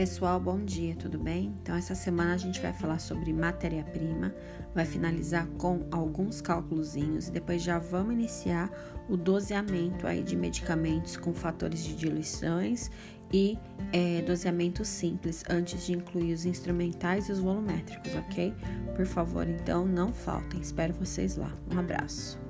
Pessoal, bom dia, tudo bem? Então, essa semana a gente vai falar sobre matéria-prima, vai finalizar com alguns cálculozinhos e depois já vamos iniciar o doseamento aí de medicamentos com fatores de diluições e é, doseamento simples, antes de incluir os instrumentais e os volumétricos, ok? Por favor, então, não faltem. Espero vocês lá. Um abraço.